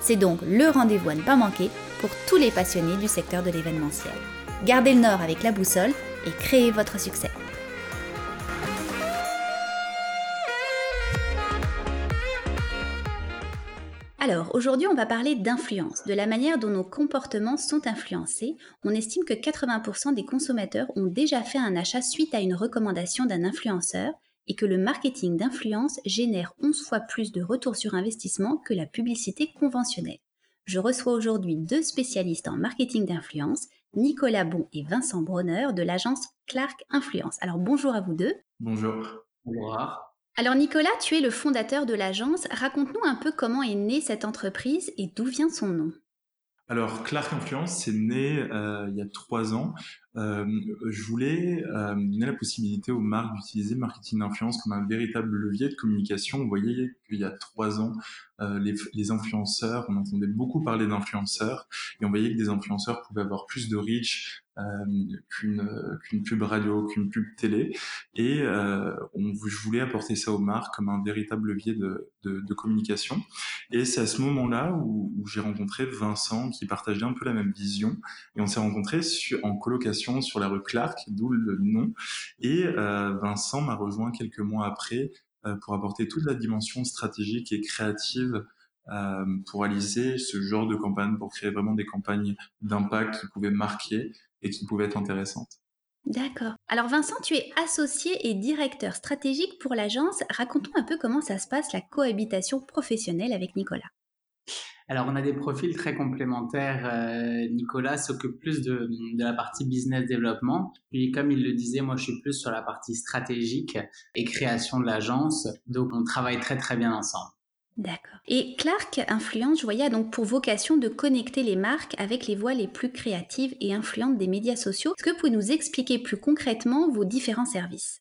C'est donc le rendez-vous à ne pas manquer pour tous les passionnés du secteur de l'événementiel. Gardez le nord avec la boussole et créez votre succès. Alors, aujourd'hui, on va parler d'influence, de la manière dont nos comportements sont influencés. On estime que 80% des consommateurs ont déjà fait un achat suite à une recommandation d'un influenceur et que le marketing d'influence génère 11 fois plus de retours sur investissement que la publicité conventionnelle. Je reçois aujourd'hui deux spécialistes en marketing d'influence, Nicolas Bon et Vincent Bronner de l'agence Clark Influence. Alors bonjour à vous deux. Bonjour. Bonjour. Alors Nicolas, tu es le fondateur de l'agence. Raconte-nous un peu comment est née cette entreprise et d'où vient son nom. Alors Clark Influence, c'est né euh, il y a trois ans je voulais euh, donner la possibilité aux marques d'utiliser marketing d'influence comme un véritable levier de communication. Vous voyez qu'il y a trois ans, euh, les, les, influenceurs, on entendait beaucoup parler d'influenceurs, et on voyait que des influenceurs pouvaient avoir plus de reach euh, qu'une qu'une pub radio, qu'une pub télé, et euh, on, je voulais apporter ça aux marques comme un véritable levier de, de, de communication. Et c'est à ce moment-là où, où j'ai rencontré Vincent qui partageait un peu la même vision, et on s'est rencontrés en colocation sur la rue Clark, d'où le nom. Et euh, Vincent m'a rejoint quelques mois après euh, pour apporter toute la dimension stratégique et créative euh, pour réaliser ce genre de campagne, pour créer vraiment des campagnes d'impact qui pouvaient marquer et qui pouvaient être intéressantes. D'accord. Alors Vincent, tu es associé et directeur stratégique pour l'agence. Raconte-nous un peu comment ça se passe la cohabitation professionnelle avec Nicolas. Alors, on a des profils très complémentaires. Euh, Nicolas s'occupe plus de, la partie business développement. Puis, comme il le disait, moi, je suis plus sur la partie stratégique et création de l'agence. Donc, on travaille très, très bien ensemble. D'accord. Et Clark Influence, je voyais, donc pour vocation de connecter les marques avec les voix les plus créatives et influentes des médias sociaux. Est-ce que vous pouvez nous expliquer plus concrètement vos différents services?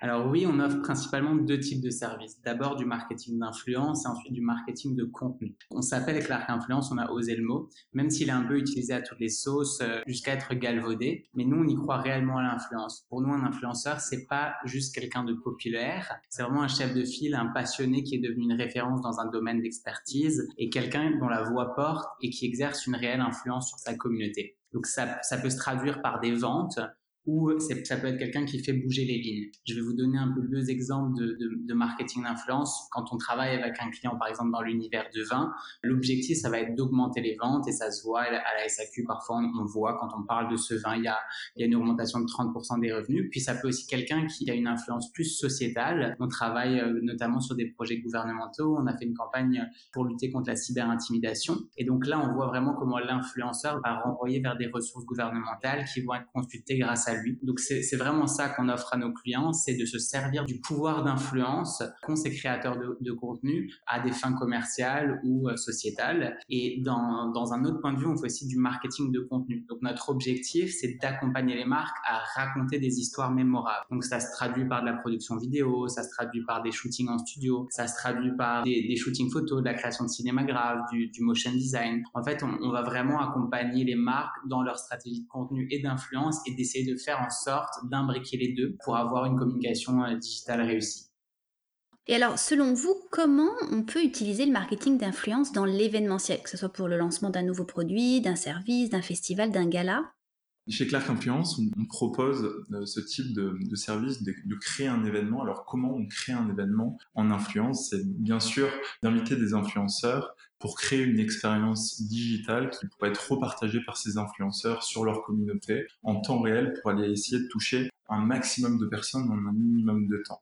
Alors oui, on offre principalement deux types de services. D'abord du marketing d'influence et ensuite du marketing de contenu. On s'appelle Clark Influence, on a osé le mot, même s'il est un peu utilisé à toutes les sauces euh, jusqu'à être galvaudé. Mais nous, on y croit réellement à l'influence. Pour nous, un influenceur, c'est pas juste quelqu'un de populaire, c'est vraiment un chef de file, un passionné qui est devenu une référence dans un domaine d'expertise et quelqu'un dont la voix porte et qui exerce une réelle influence sur sa communauté. Donc ça, ça peut se traduire par des ventes, ou ça peut être quelqu'un qui fait bouger les lignes. Je vais vous donner un peu deux exemples de, de, de marketing d'influence. Quand on travaille avec un client, par exemple dans l'univers du vin, l'objectif, ça va être d'augmenter les ventes et ça se voit à la SAQ. Parfois, on, voit quand on parle de ce vin, il y a, il y a une augmentation de 30% des revenus. Puis ça peut aussi quelqu'un qui a une influence plus sociétale. On travaille euh, notamment sur des projets gouvernementaux. On a fait une campagne pour lutter contre la cyberintimidation. Et donc là, on voit vraiment comment l'influenceur va renvoyer vers des ressources gouvernementales qui vont être consultées grâce à Donc c'est vraiment ça qu'on offre à nos clients, c'est de se servir du pouvoir d'influence qu'ont ces créateurs de, contenu à des fins commerciales ou euh, sociétales. Et dans, dans un autre point de vue, on fait aussi du marketing de contenu. Donc notre objectif, c'est d'accompagner les marques à raconter des histoires mémorables. Donc ça se traduit par de la production vidéo, ça se traduit par des shootings en studio, ça se traduit par des, des shootings photos, de la création de cinéma grave, du, du motion design. En fait, on, on va vraiment accompagner les marques dans leur stratégie de contenu et d'influence et d'essayer de faire en sorte d'imbriquer les deux pour avoir une communication euh, digitale réussie. Et alors, selon vous, comment on peut utiliser le marketing d'influence dans l'événementiel, que ce soit pour le lancement d'un nouveau produit, d'un service, d'un festival, d'un gala? Chez Clark Influence, on, propose euh, ce type de, service de, créer un événement. Alors, comment on crée un événement en influence? C'est bien sûr d'inviter des influenceurs pour créer une expérience digitale qui pourrait être repartagée par ces influenceurs sur leur communauté en temps réel pour aller essayer de toucher un maximum de personnes en un minimum de temps.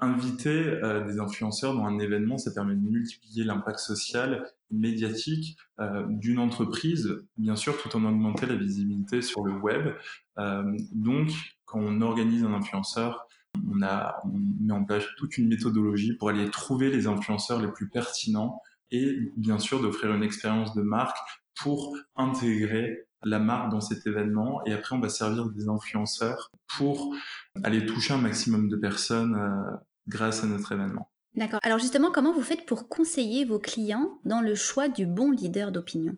Inviter euh, des influenceurs dans un événement, ça permet de multiplier l'impact social, médiatique euh, d'une entreprise, bien sûr, tout en augmentant la visibilité sur le web. Euh, donc, quand on organise un influenceur, on, a, on met en place toute une méthodologie pour aller trouver les influenceurs les plus pertinents et bien sûr d'offrir une expérience de marque pour intégrer la marque dans cet événement et après on va servir des influenceurs pour aller toucher un maximum de personnes euh, grâce à notre événement. D'accord. Alors justement, comment vous faites pour conseiller vos clients dans le choix du bon leader d'opinion?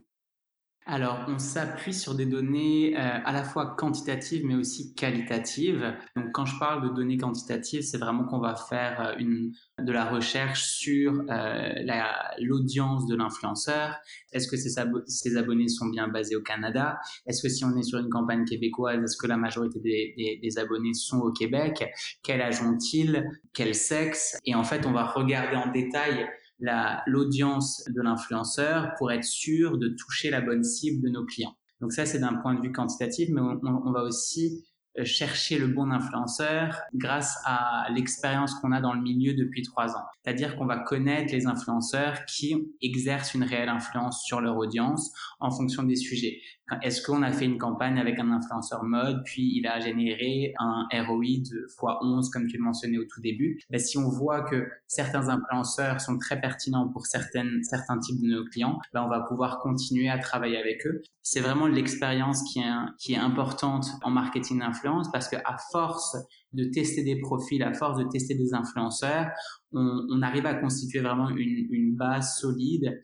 Alors, on s'appuie sur des données euh, à la fois quantitatives mais aussi qualitatives. Donc, quand je parle de données quantitatives, c'est vraiment qu'on va faire euh, une, de la recherche sur euh, l'audience de l'influenceur. Est-ce que ses, abonnés sont bien basés au Canada? Est-ce que si on est sur une campagne québécoise, est-ce que la majorité des, des abonnés sont au Québec? Quel âge ont-ils? Quel sexe? Et en fait, on va regarder en détail l'audience de l'influenceur pour être sûr de toucher la bonne cible de nos clients. Donc ça, c'est d'un point de vue quantitatif, mais on, va aussi euh, chercher le bon influenceur grâce à l'expérience qu'on a dans le milieu depuis trois ans. C'est-à-dire qu'on va connaître les influenceurs qui exercent une réelle influence sur leur audience en fonction des sujets. Est-ce qu'on a fait une campagne avec un influenceur mode, puis il a généré un ROI de x11, comme tu le mentionnais au tout début? Ben, Si on voit que certains influenceurs sont très pertinents pour certaines, certains types de nos clients, ben, on va pouvoir continuer à travailler avec eux. C'est vraiment l'expérience qui est, importante en marketing d'influence parce qu'à force de tester des profils, à force de tester des influenceurs, on, arrive à constituer vraiment une, base solide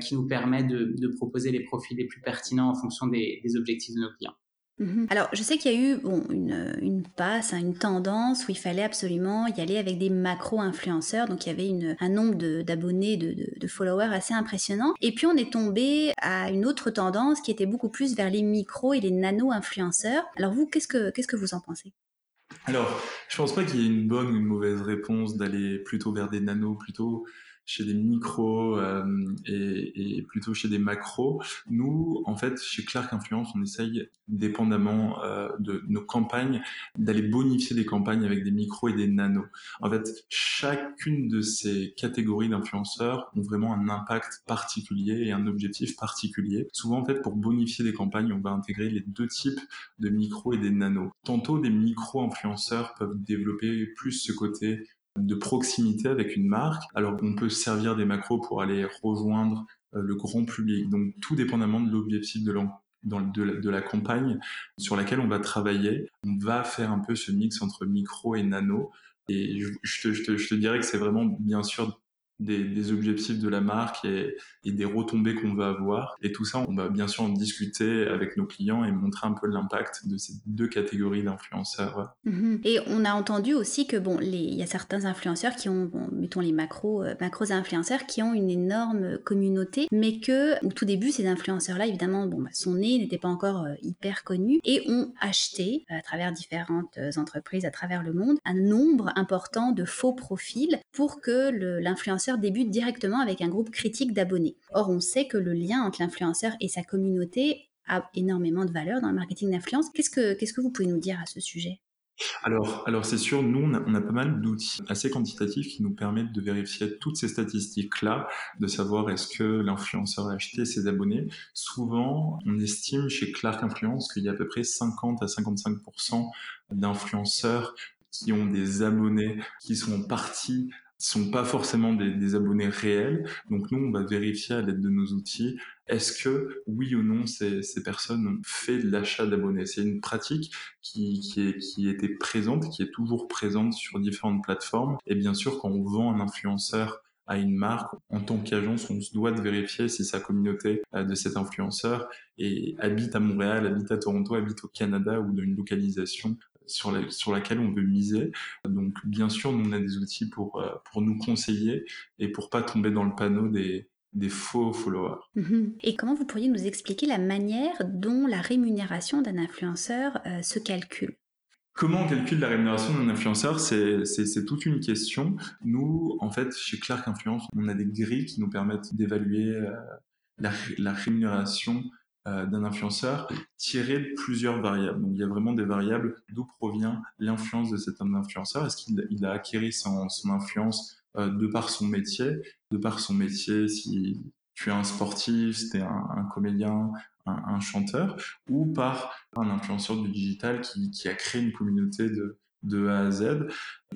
qui nous permet de, de, proposer les profils les plus pertinents en fonction des, des objectifs de nos clients. Mhm. Alors, je sais qu'il y a eu bon, une, une passe, hein, une tendance où il fallait absolument y aller avec des macro-influenceurs. Donc, il y avait une, un nombre d'abonnés, de, de, de, followers assez impressionnant. Et puis, on est tombé à une autre tendance qui était beaucoup plus vers les micro et les nano-influenceurs. Alors, vous, qu'est-ce que, qu'est-ce que vous en pensez? Alors, je pense pas qu'il y ait une bonne ou une mauvaise réponse d'aller plutôt vers des nanos, plutôt chez des micros euh, et, plutôt chez des macros. Nous, en fait, chez Clark Influence, on essaye, dépendamment euh, de nos campagnes, d'aller bonifier des campagnes avec des micros et des nanos. En fait, chacune de ces catégories d'influenceurs ont vraiment un impact particulier et un objectif particulier. Souvent, en fait, pour bonifier des campagnes, on va intégrer les deux types de micros et des nanos. Tantôt, des micro-influenceurs peuvent développer plus ce côté de proximité avec une marque. Alors on peut servir des macros pour aller rejoindre euh, le grand public. Donc tout dépendamment de l'objectif de, de, la, campagne sur laquelle on va travailler, on va faire un peu ce mix entre micro et nano. Et je, te, dirais que c'est vraiment bien sûr des, objectifs de la marque et, des retombées qu'on va avoir. Et tout ça, on va bien sûr en discuter avec nos clients et montrer un peu l'impact de ces deux catégories d'influenceurs. Mhm. Et on a entendu aussi que bon, il y a certains influenceurs qui ont, mettons les macros, euh, macros influenceurs qui ont une énorme communauté, mais que au tout début, ces influenceurs-là, évidemment, bon, bah, son nez n'était pas encore euh, hyper connu et ont acheté à travers différentes euh, entreprises à travers le monde un nombre important de faux profils pour que l'influenceur débute directement avec un groupe critique d'abonnés. Or, on sait que le lien entre l'influenceur et sa communauté a énormément de valeur dans le marketing d'influence. Qu'est-ce que, qu'est-ce que vous pouvez nous dire à ce sujet? Alors, alors c'est sûr, nous, on a pas mal d'outils assez quantitatifs qui nous permettent de vérifier toutes ces statistiques-là, de savoir est-ce que l'influenceur a acheté ses abonnés. Souvent, on estime chez Clark Influence qu'il y a à peu près 50 à 55% d'influenceurs qui ont des abonnés qui sont partis sont pas forcément des, abonnés réels. Donc nous, on va vérifier à l'aide de nos outils, est-ce que oui ou non ces, ces personnes ont fait de l'achat d'abonnés. C'est une pratique qui, qui, est, qui était présente, qui est toujours présente sur différentes plateformes. Et bien sûr, quand on vend un influenceur à une marque, en tant qu'agence, on se doit de vérifier si sa communauté euh, de cet influenceur et habite à Montréal, habite à Toronto, habite au Canada ou dans une localisation sur, sur laquelle on veut miser. Donc bien sûr, nous on a des outils pour, euh, pour nous conseiller et pour pas tomber dans le panneau des, des faux followers. Mhm. Et comment vous pourriez nous expliquer la manière dont la rémunération d'un influenceur euh, se calcule? Comment on calcule la rémunération d'un influenceur? C'est toute une question. Nous, en fait, chez Clark Influence, on a des grilles qui nous permettent d'évaluer euh, la, la, rémunération d'un influenceur tiré de plusieurs variables. Donc il y a vraiment des variables d'où provient l'influence de cet influenceur. Est-ce qu'il a acquis son, influence euh, de par son métier, de par son métier si tu es un sportif, si un, comédien, un, un, chanteur, ou par un influenceur du digital qui, qui a créé une communauté de, de A à Z.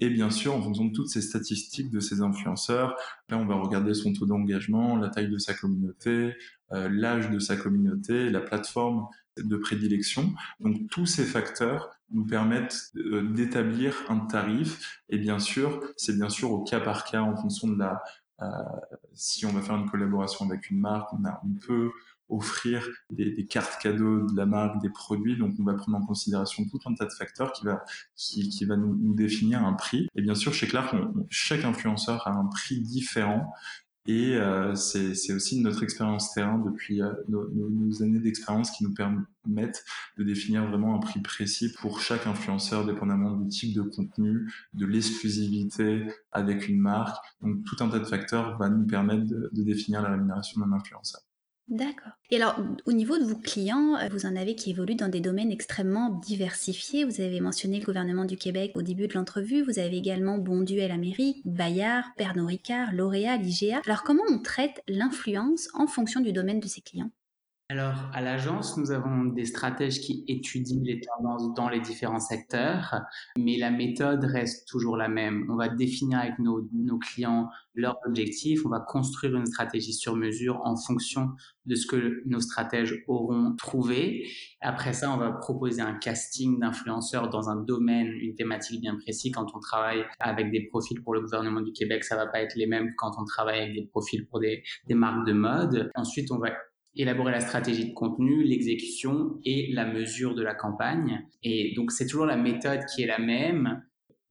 Et bien sûr, en fonction de toutes ces statistiques de ces influenceurs, là, on va regarder son taux d'engagement, la taille de sa communauté, euh, l'âge de sa communauté, la plateforme de prédilection. Donc, tous ces facteurs nous permettent euh, d'établir un tarif. Et bien sûr, c'est bien sûr au cas par cas en fonction de la, euh, si on va faire une collaboration avec une marque, on, a, on peut offrir des, des, cartes cadeaux de la marque, des produits. Donc, on va prendre en considération tout un tas de facteurs qui va, qui, qui va nous, nous définir un prix. Et bien sûr, chez Clark, on, chaque influenceur a un prix différent. Et euh, c'est aussi notre expérience terrain depuis euh, nos, nos, nos, années d'expérience qui nous permettent de définir vraiment un prix précis pour chaque influenceur, dépendamment du type de contenu, de l'exclusivité avec une marque. Donc tout un tas de facteurs va nous permettre de, de définir la rémunération d'un influenceur. D'accord. Et alors, au niveau de vos clients, euh, vous en avez qui évoluent dans des domaines extrêmement diversifiés. Vous avez mentionné le gouvernement du Québec au début de l'entrevue. Vous avez également Bonduel Amérique, Bayard, Pernod Ricard, L'Oréal, IGA. Alors, comment on traite l'influence en fonction du domaine de ses clients? Alors, à l'agence, nous avons des stratèges qui étudient les tendances dans les différents secteurs, mais la méthode reste toujours la même. On va définir avec nos, clients leurs objectifs, on va construire une stratégie sur mesure en fonction de ce que nos stratèges auront trouvé. Après ça, on va proposer un casting d'influenceurs dans un domaine, une thématique bien précise. Quand on travaille avec des profils pour le gouvernement du Québec, ça va pas être les mêmes que quand on travaille avec des profils pour des marques de mode. Ensuite, on va élaborer la stratégie de contenu, l'exécution et la mesure de la campagne. Et donc, c'est toujours la méthode qui est la même,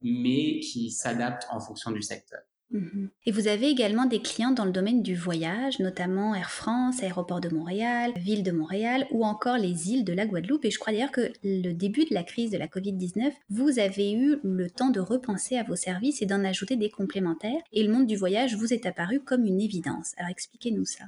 mais qui s'adapte en fonction du secteur. Mhm. Et vous avez également des clients dans le domaine du voyage, notamment Air France, Aéroport de Montréal, Ville de Montréal ou encore les îles de la Guadeloupe. Et je crois d'ailleurs que le début de la crise de la Covid-19, vous avez eu le temps de repenser à vos services et d'en ajouter des complémentaires. Et le monde du voyage vous est apparu comme une évidence. Alors expliquez-nous ça.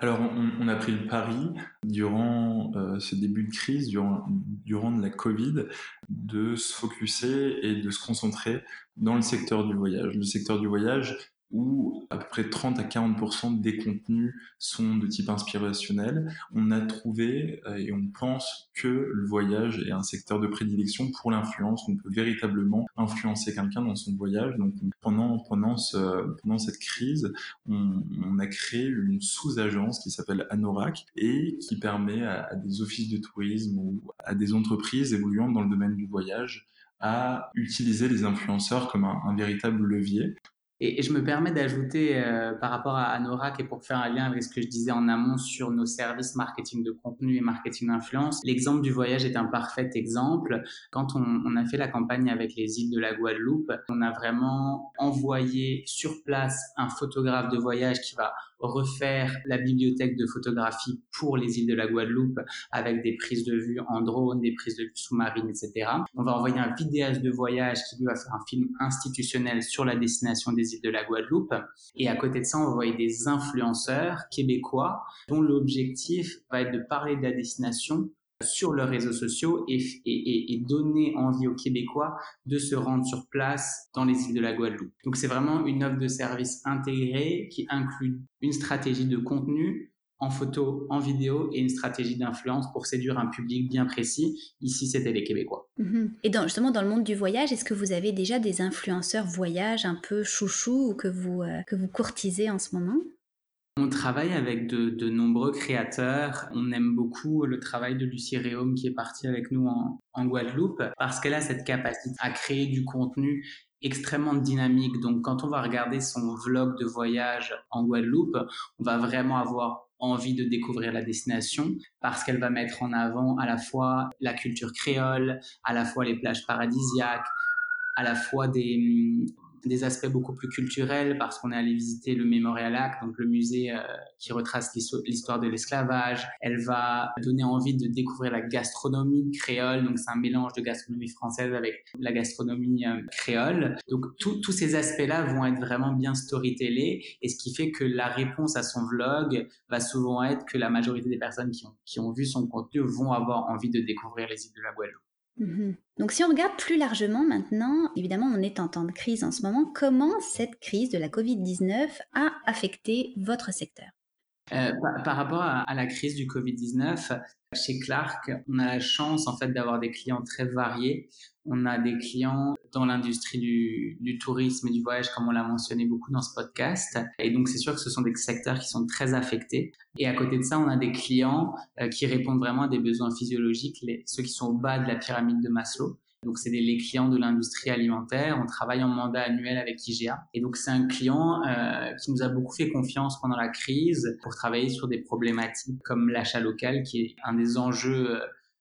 Alors, on, a pris le pari durant euh, ce début de crise, durant, durant la Covid, de se focuser et de se concentrer dans le secteur du voyage. Le secteur du voyage, où à peu près 30 à 40% des contenus sont de type inspirationnel. On a trouvé euh, et on pense que le voyage est un secteur de prédilection pour l'influence. On peut véritablement influencer quelqu'un dans son voyage. Donc pendant pendant ce, pendant cette crise, on, a créé une sous-agence qui s'appelle Anorak et qui permet à, des offices de tourisme ou à des entreprises évoluant dans le domaine du voyage à utiliser les influenceurs comme un véritable levier et, je me permets d'ajouter euh, par rapport à Anorak et pour faire un lien avec ce que je disais en amont sur nos services marketing de contenu et marketing d'influence, l'exemple du voyage est un parfait exemple. Quand on, a fait la campagne avec les îles de la Guadeloupe, on a vraiment envoyé sur place un photographe de voyage qui va refaire la bibliothèque de photographie pour les îles de la Guadeloupe avec des prises de vue en drone, des prises de vue sous-marines, etc. On va envoyer un vidéaste de voyage qui lui va faire un film institutionnel sur la destination des îles de la Guadeloupe. Et à côté de ça, on va envoyer des influenceurs québécois dont l'objectif va être de parler de la destination sur leurs réseaux sociaux et, donner envie aux Québécois de se rendre sur place dans les îles de la Guadeloupe. Donc c'est vraiment une offre de service intégrée qui inclut une stratégie de contenu en photo, en vidéo et une stratégie d'influence pour séduire un public bien précis. Ici, c'était les Québécois. Mm-hmm. Et dans, justement, dans le monde du voyage, est-ce que vous avez déjà des influenceurs voyage un peu chouchou ou que vous, euh, que vous courtisez en ce moment? On travaille avec de, nombreux créateurs. On aime beaucoup le travail de Lucie Réaume qui est partie avec nous en Guadeloupe parce qu'elle a cette capacité à créer du contenu extrêmement dynamique. Donc quand on va regarder son vlog de voyage en Guadeloupe, on va vraiment avoir envie de découvrir la destination parce qu'elle va mettre en avant à la fois la culture créole, à la fois les plages paradisiaques, à la fois des, des aspects beaucoup plus culturels parce qu'on est allé visiter le Memorial Act, donc le musée euh, qui retrace l'histoire de l'esclavage. Elle va donner envie de découvrir la gastronomie créole, donc c'est un mélange de gastronomie française avec la gastronomie euh, créole. Donc tous ces aspects-là vont être vraiment bien storytellés et ce qui fait que la réponse à son vlog va souvent être que la majorité des personnes qui ont, qui ont vu son contenu vont avoir envie de découvrir les îles de la Guadeloupe. Mmh Donc si on regarde plus largement maintenant, évidemment on est en temps de crise en ce moment, comment cette crise de la Covid-19 a affecté votre secteur? Euh, par, rapport à, la crise du Covid-19, chez Clark, on a la chance en fait d'avoir des clients très variés. On a des clients dans l'industrie du, tourisme et du voyage, comme on l'a mentionné beaucoup dans ce podcast. Et donc, c'est sûr que ce sont des secteurs qui sont très affectés. Et à côté de ça, on a des clients euh, qui répondent vraiment à des besoins physiologiques, ceux qui sont au bas de la pyramide de Maslow. Donc, c'est les clients de l'industrie alimentaire. On travaille en mandat annuel avec IGA. Et donc, c'est un client euh, qui nous a beaucoup fait confiance pendant la crise pour travailler sur des problématiques comme l'achat local, qui est un des enjeux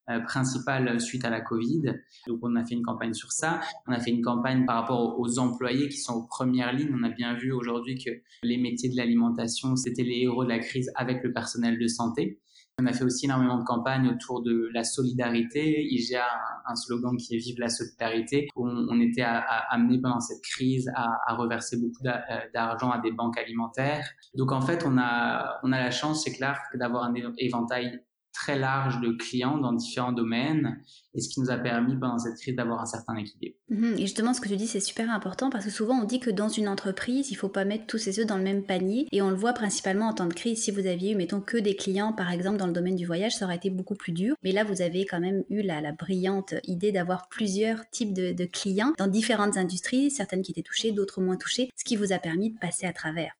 euh, principal suite à la Covid. Donc, on a fait une campagne sur ça. On a fait une campagne par rapport aux employés qui sont aux premières lignes. On a bien vu aujourd'hui que les métiers de l'alimentation, c'était les héros de la crise avec le personnel de santé. On a fait aussi énormément de campagnes autour de la solidarité. IGA a un, slogan qui est Vive la solidarité, on, était amené pendant cette crise à, reverser beaucoup euh, d'argent à des banques alimentaires. Donc en fait, on a, on a la chance c'est clair, d'avoir un éventail très large de clients dans différents domaines et ce qui nous a permis pendant cette crise d'avoir un certain équilibre. Mhm. Et justement, ce que tu dis, c'est super important parce que souvent on dit que dans une entreprise, il faut pas mettre tous ses œufs dans le même panier et on le voit principalement en temps de crise. Si vous aviez eu, mettons, que des clients, par exemple, dans le domaine du voyage, ça aurait été beaucoup plus dur. Mais là, vous avez quand même eu la, la brillante idée d'avoir plusieurs types de clients dans différentes industries, certaines qui étaient touchées, d'autres moins touchées, ce qui vous a permis de passer à travers.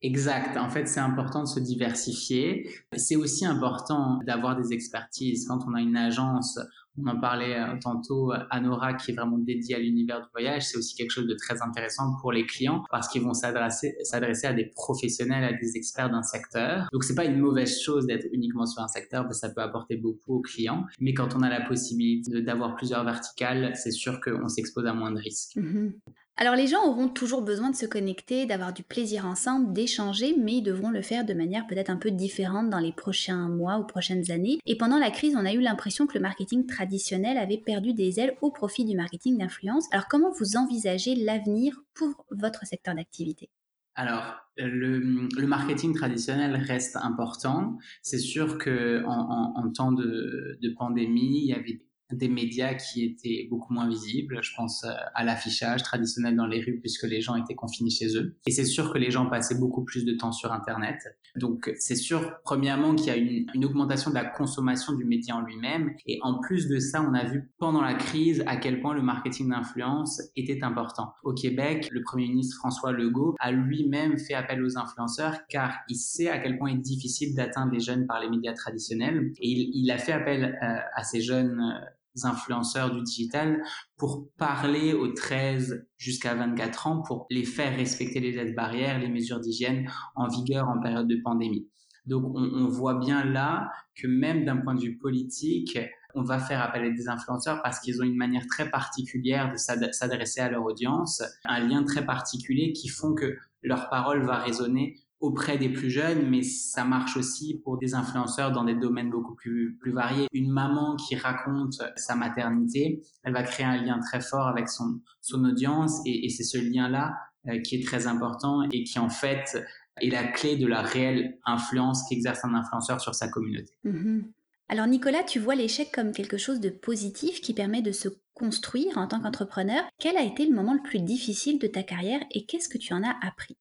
Exact. En fait, c'est important de se diversifier. C'est aussi important d'avoir des expertises. Quand on a une agence, on en parlait euh, tantôt, Anora qui est vraiment dédiée à l'univers du voyage, c'est aussi quelque chose de très intéressant pour les clients parce qu'ils vont s'adresser, s'adresser à des professionnels, à des experts d'un secteur. Donc c'est pas une mauvaise chose d'être uniquement sur un secteur, parce que ça peut apporter beaucoup aux clients. Mais quand on a la possibilité d'avoir plusieurs verticales, c'est sûr qu'on s'expose à moins de risques. Mm-hmm. Alors les gens auront toujours besoin de se connecter, d'avoir du plaisir ensemble, d'échanger, mais ils devront le faire de manière peut-être un peu différente dans les prochains mois ou prochaines années. Et pendant la crise, on a eu l'impression que le marketing traditionnel avait perdu des ailes au profit du marketing d'influence. Alors comment vous envisagez l'avenir pour votre secteur d'activité? Alors, le, marketing traditionnel reste important. C'est sûr que en, temps de, de, pandémie, il y avait des médias qui étaient beaucoup moins visibles. Je pense euh, à l'affichage traditionnel dans les rues puisque les gens étaient confinés chez eux. Et c'est sûr que les gens passaient beaucoup plus de temps sur Internet. Donc c'est sûr, premièrement, qu'il y a une, une, augmentation de la consommation du média en lui-même. Et en plus de ça, on a vu pendant la crise à quel point le marketing d'influence était important. Au Québec, le Premier ministre François Legault a lui-même fait appel aux influenceurs car il sait à quel point il est difficile d'atteindre les jeunes par les médias traditionnels. Et il, il a fait appel euh, à ces jeunes euh, influenceurs du digital pour parler aux 13 jusqu'à 24 ans pour les faire respecter les aides barrières, les mesures d'hygiène en vigueur en période de pandémie. Donc on, voit bien là que même d'un point de vue politique, on va faire appel à des influenceurs parce qu'ils ont une manière très particulière de s'adresser à leur audience, un lien très particulier qui font que leur parole va résonner auprès des plus jeunes, mais ça marche aussi pour des influenceurs dans des domaines beaucoup plus, plus variés. Une maman qui raconte sa maternité, elle va créer un lien très fort avec son, son audience et, c'est ce lien-là euh, qui est très important et qui en fait est la clé de la réelle influence qu'exerce un influenceur sur sa communauté. Mm-hmm. Alors Nicolas, tu vois l'échec comme quelque chose de positif qui permet de se construire en tant qu'entrepreneur. Quel a été le moment le plus difficile de ta carrière et qu'est-ce que tu en as appris?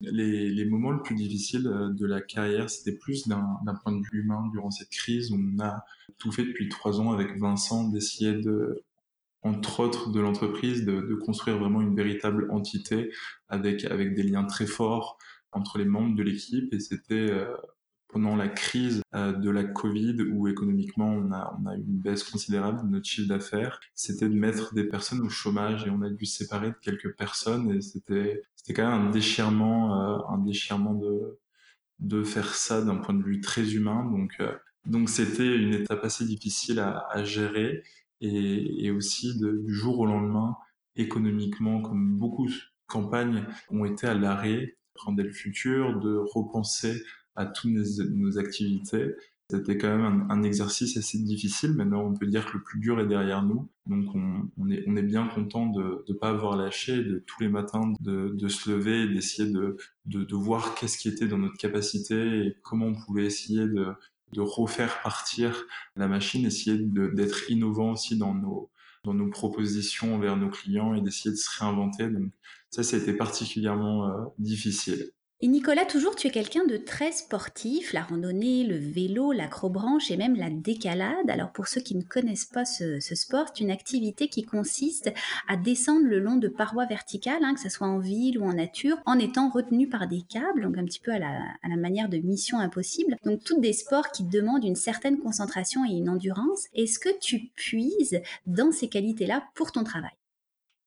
Les, les, moments les plus difficiles euh, de la carrière, c'était plus d'un point de vue humain durant cette crise. On a tout fait depuis trois ans avec Vincent d'essayer de, entre autres de l'entreprise, de, de, construire vraiment une véritable entité avec, avec des liens très forts entre les membres de l'équipe. Et c'était euh, pendant la crise euh, de la Covid, où économiquement on a, on a eu une baisse considérable de notre chiffre d'affaires, c'était de mettre des personnes au chômage et on a dû séparer de quelques personnes et c'était c'était quand même un déchirement, euh, un déchirement de de faire ça d'un point de vue très humain. Donc euh, donc c'était une étape assez difficile à, à gérer et, et aussi de, du jour au lendemain économiquement, comme beaucoup de campagnes ont été à l'arrêt, prendre le futur, de repenser à toutes nos, activités. C'était quand même un, exercice assez difficile. Maintenant, on peut dire que le plus dur est derrière nous. Donc, on, est, bien content de ne pas avoir lâché, de tous les matins de, se lever et d'essayer de, voir qu'est-ce qui était dans notre capacité et comment on pouvait essayer de, refaire partir la machine, essayer d'être innovant aussi dans nos, propositions envers nos clients et d'essayer de se réinventer. Donc, ça, été particulièrement euh, difficile. Et Nicolas, toujours, tu es quelqu'un de très sportif, la randonnée, le vélo, l'acrobranche et même la décalade. Alors pour ceux qui ne connaissent pas ce, sport, c'est une activité qui consiste à descendre le long de parois verticales, hein, que ce soit en ville ou en nature, en étant retenu par des câbles, donc un petit peu à la, manière de mission impossible. Donc toutes des sports qui demandent une certaine concentration et une endurance. Est-ce que tu puises dans ces qualités-là pour ton travail?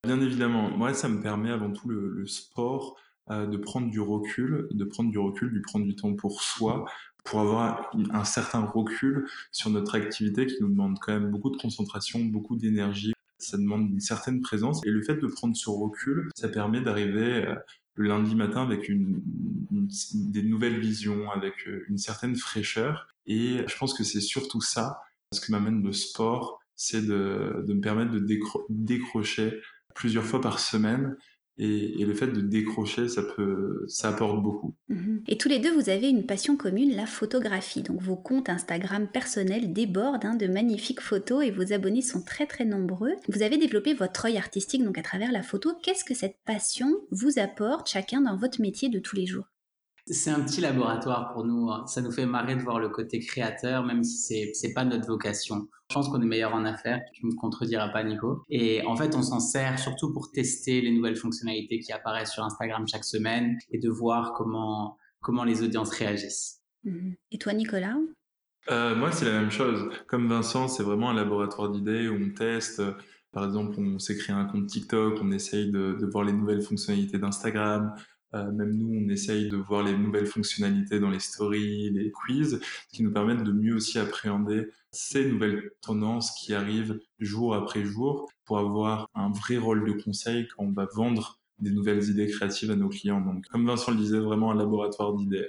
Bien évidemment, moi ça me permet avant tout le, sport de prendre du recul, de prendre du recul, de prendre du temps pour soi, pour avoir un certain recul sur notre activité qui nous demande quand même beaucoup de concentration, beaucoup d'énergie. Ça demande une certaine présence et le fait de prendre ce recul, ça permet d'arriver euh, le lundi matin avec une, des nouvelles visions, avec euh, une certaine fraîcheur. Et je pense que c'est surtout ça, ce que m'amène le sport, c'est de, de me permettre de décrocher plusieurs fois par semaine et, le fait de décrocher, ça peut, ça apporte beaucoup. Mhm. Et tous les deux, vous avez une passion commune, la photographie. Donc vos comptes Instagram personnels débordent hein, de magnifiques photos et vos abonnés sont très très nombreux. Vous avez développé votre œil artistique donc à travers la photo. Qu'est-ce que cette passion vous apporte chacun dans votre métier de tous les jours? C'est un petit laboratoire pour nous. Hein. Ça nous fait marrer de voir le côté créateur, même si c'est c'est pas notre vocation. Je pense qu'on est meilleur en affaires. Tu me contrediras pas, Nico. Et en fait, on s'en sert surtout pour tester les nouvelles fonctionnalités qui apparaissent sur Instagram chaque semaine et de voir comment comment les audiences réagissent. Mhm. Et toi, Nicolas? Euh, Moi, c'est la même chose. Comme Vincent, c'est vraiment un laboratoire d'idées où on teste. Par exemple, on s'est créé un compte TikTok, on essaye de, de voir les nouvelles fonctionnalités d'Instagram, euh, même nous, on essaye de voir les nouvelles fonctionnalités dans les stories, les quiz, qui nous permettent de mieux aussi appréhender ces nouvelles tendances qui arrivent jour après jour pour avoir un vrai rôle de conseil quand on va vendre des nouvelles idées créatives à nos clients. Donc, comme Vincent le disait, vraiment un laboratoire d'idées.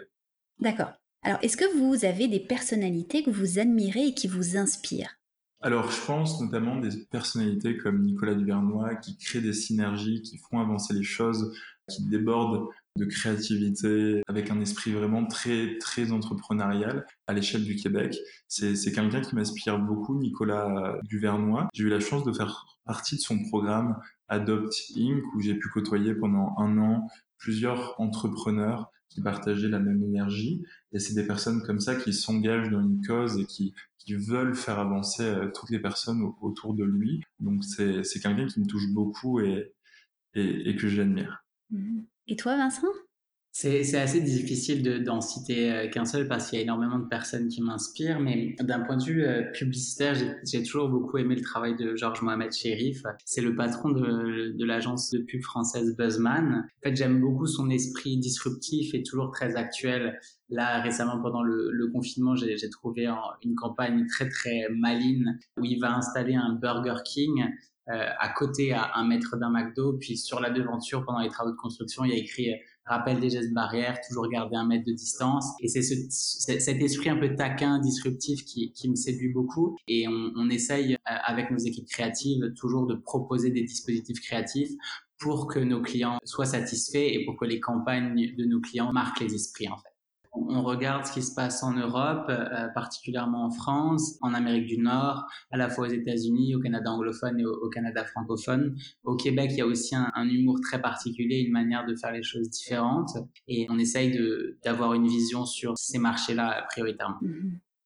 D'accord. Alors, est-ce que vous avez des personnalités que vous admirez et qui vous inspirent? Alors, je pense notamment des personnalités comme Nicolas Duvernois qui créent des synergies, qui font avancer les choses, qui déborde de créativité avec un esprit vraiment très très entrepreneurial à l'échelle du Québec. C'est quelqu'un qui m'inspire beaucoup, Nicolas Duvernois. J'ai eu la chance de faire partie de son programme Adopt Inc. où j'ai pu côtoyer pendant un an plusieurs entrepreneurs qui partageaient la même énergie. Et c'est des personnes comme ça qui s'engagent dans une cause et qui, qui veulent faire avancer euh, toutes les personnes autour de lui. Donc c'est quelqu'un qui me touche beaucoup et, et, et que j'admire. Mhm. Et toi, Vincent? C'est assez difficile d'en citer euh, qu'un seul parce qu'il y a énormément de personnes qui m'inspirent, mais d'un point de vue euh, publicitaire, j'ai toujours beaucoup aimé le travail de Georges Mohamed Sherif. C'est le patron de, de l'agence de pub française Buzzman. En fait, j'aime beaucoup son esprit disruptif et toujours très actuel. Là, récemment, pendant le, le confinement, j'ai trouvé une campagne très très maline où il va installer un Burger King euh, à côté à un mètre d'un McDo, puis sur la devanture pendant les travaux de construction, il y a écrit euh, rappel des gestes barrières, toujours garder un mètre de distance. Et c'est ce, cet esprit un peu taquin, disruptif qui, qui me séduit beaucoup. Et on, on essaye euh, avec nos équipes créatives toujours de proposer des dispositifs créatifs pour que nos clients soient satisfaits et pour que les campagnes de nos clients marquent les esprits en fait on regarde ce qui se passe en Europe, euh, particulièrement en France, en Amérique du Nord, à la fois aux États-Unis, au Canada anglophone et au, Canada francophone. Au Québec, il y a aussi un, humour très particulier, une manière de faire les choses différentes, et on essaye d'avoir une vision sur ces marchés-là prioritairement.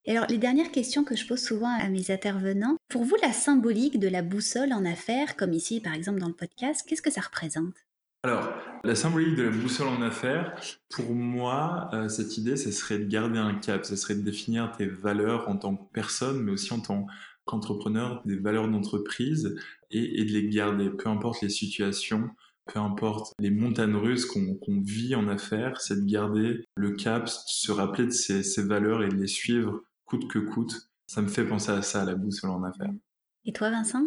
Et alors, les dernières questions que je pose souvent à mes intervenants, pour vous, la symbolique de la boussole en affaires, comme ici par exemple dans le podcast, qu'est-ce que ça représente? Alors, la symbolique de la boussole en affaires, pour moi, euh, cette idée, ce serait de garder un cap, ce serait de définir tes valeurs en tant que personne, mais aussi en tant qu'entrepreneur, des valeurs d'entreprise, et, de les garder, peu importe les situations, peu importe les montagnes russes qu'on vit en affaires, c'est de garder le cap, se rappeler de ces, ces valeurs et de les suivre coûte que coûte. Ça me fait penser à ça, la boussole en affaires. Et toi, Vincent?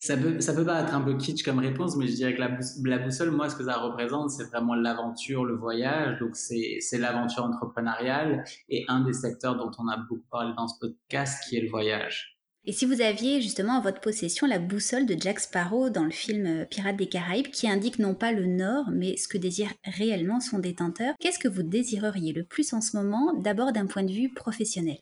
Ça peut, ça peut paraître un peu kitsch comme réponse, mais je dirais que la, boussole, moi, ce que ça représente, c'est vraiment l'aventure, le voyage. Donc, c'est, l'aventure entrepreneuriale et un des secteurs dont on a beaucoup parlé dans ce podcast, qui est le voyage. Et si vous aviez justement en votre possession la boussole de Jack Sparrow dans le film euh, Pirates des Caraïbes, qui indique non pas le nord, mais ce que désire réellement son détenteur, qu'est-ce que vous désireriez le plus en ce moment, d'abord d'un point de vue professionnel?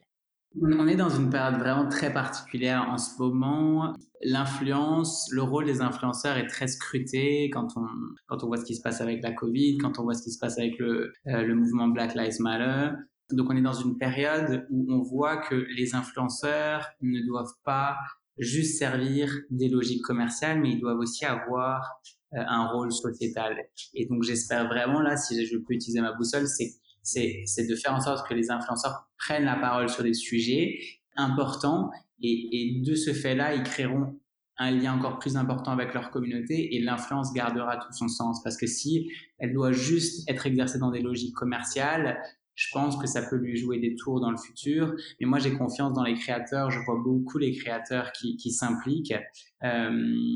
On est dans une période vraiment très particulière en ce moment. L'influence, le rôle des influenceurs est très scruté quand on, quand on voit ce qui se passe avec la Covid, quand on voit ce qui se passe avec le, euh, le mouvement Black Lives Matter. Donc on est dans une période où on voit que les influenceurs ne doivent pas juste servir des logiques commerciales, mais ils doivent aussi avoir euh, un rôle sociétal. Et donc j'espère vraiment là, si je peux utiliser ma boussole, c'est c'est de faire en sorte que les influenceurs prennent la parole sur des sujets importants et, de ce fait-là, ils créeront un lien encore plus important avec leur communauté et l'influence gardera tout son sens parce que si elle doit juste être exercée dans des logiques commerciales, je pense que ça peut lui jouer des tours dans le futur. Mais moi, j'ai confiance dans les créateurs. Je vois beaucoup les créateurs qui, s'impliquent. Euh,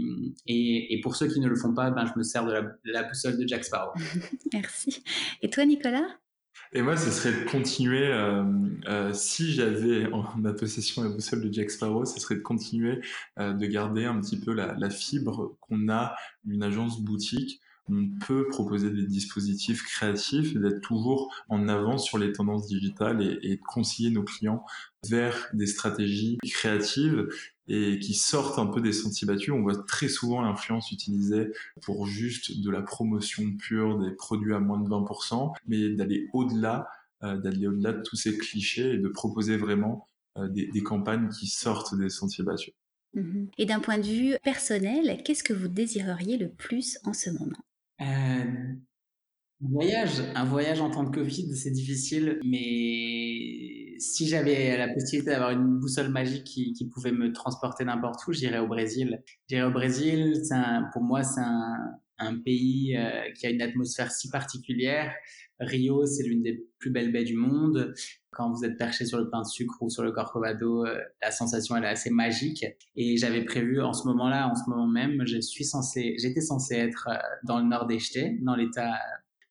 et, pour ceux qui ne le font pas, ben, je me sers de la boussole de Jack Sparrow. Merci. Et toi, Nicolas? Et moi, ce serait de continuer, euh, euh, si j'avais en ma possession la boussole de Jack Sparrow, ce serait de continuer euh, de garder un petit peu la, fibre qu'on a une agence boutique. On peut proposer des dispositifs créatifs et d'être toujours en avance sur les tendances digitales et, et conseiller nos clients vers des stratégies créatives et qui sortent un peu des sentiers battus. On voit très souvent l'influence utilisée pour juste de la promotion pure des produits à moins de 20%, mais d'aller au-delà, euh, d'aller au-delà de tous ces clichés et de proposer vraiment euh, des, des, campagnes qui sortent des sentiers battus. Mmh et d'un point de vue personnel, qu'est-ce que vous désireriez le plus en ce moment? Euh, voyage, un voyage en temps de Covid, c'est difficile, mais si j'avais la possibilité d'avoir une boussole magique qui, qui pouvait me transporter n'importe où, j'irais au Brésil. J'irais au Brésil, un, pour moi, c'est un, un, pays euh, qui a une atmosphère si particulière. Rio, c'est l'une des plus belles baies du monde. Quand vous êtes perché sur le pain de sucre ou sur le Corcovado, euh, la sensation elle est assez magique. Et j'avais prévu en ce moment-là, en ce moment même, je suis censé, j'étais censé être euh, dans le nord d'Este, dans l'état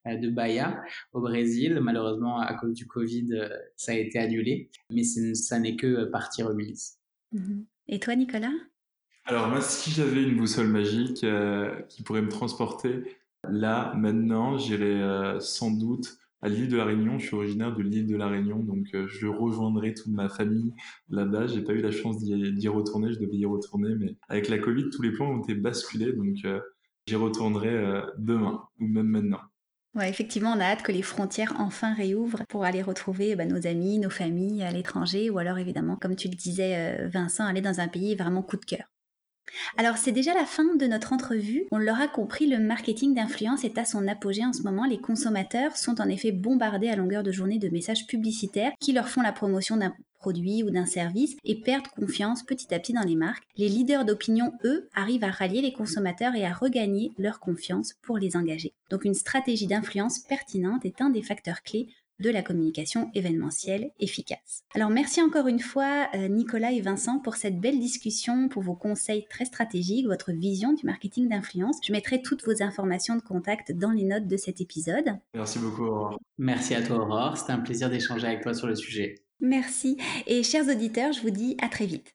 de Bahia, au Brésil. Malheureusement, à cause du Covid, ça a été annulé. Mais ça n'est que partie remise. Mm-hmm. Et toi, Nicolas? Alors moi, si j'avais une boussole magique qui pourrait me transporter là, maintenant, j'irais sans doute à l'île de la Réunion. Je suis originaire de l'île de la Réunion, donc euh, je rejoindrai toute ma famille là-bas. J'ai pas eu la chance d'y retourner, je devais y retourner, mais avec la Covid, tous les plans ont été basculés, donc euh, j'y retournerai euh, demain ou même maintenant. Ouais, effectivement, on a hâte que les frontières enfin réouvrent pour aller retrouver bah, nos amis, nos familles à l'étranger, ou alors évidemment, comme tu le disais, Vincent, aller dans un pays vraiment coup de cœur. Alors c'est déjà la fin de notre entrevue. On l'aura compris, le marketing d'influence est à son apogée en ce moment. Les consommateurs sont en effet bombardés à longueur de journée de messages publicitaires qui leur font la promotion d'un produit ou d'un service et perdent confiance petit à petit dans les marques. Les leaders d'opinion, eux, arrivent à rallier les consommateurs et à regagner leur confiance pour les engager. Donc une stratégie d'influence pertinente est un des facteurs clés de la communication événementielle efficace. Alors merci encore une fois euh, Nicolas et Vincent pour cette belle discussion, pour vos conseils très stratégiques, votre vision du marketing d'influence. Je mettrai toutes vos informations de contact dans les notes de cet épisode. Merci beaucoup Aurore. Merci à toi Aurore, c'était un plaisir d'échanger avec toi sur le sujet. Merci et chers auditeurs, je vous dis à très vite.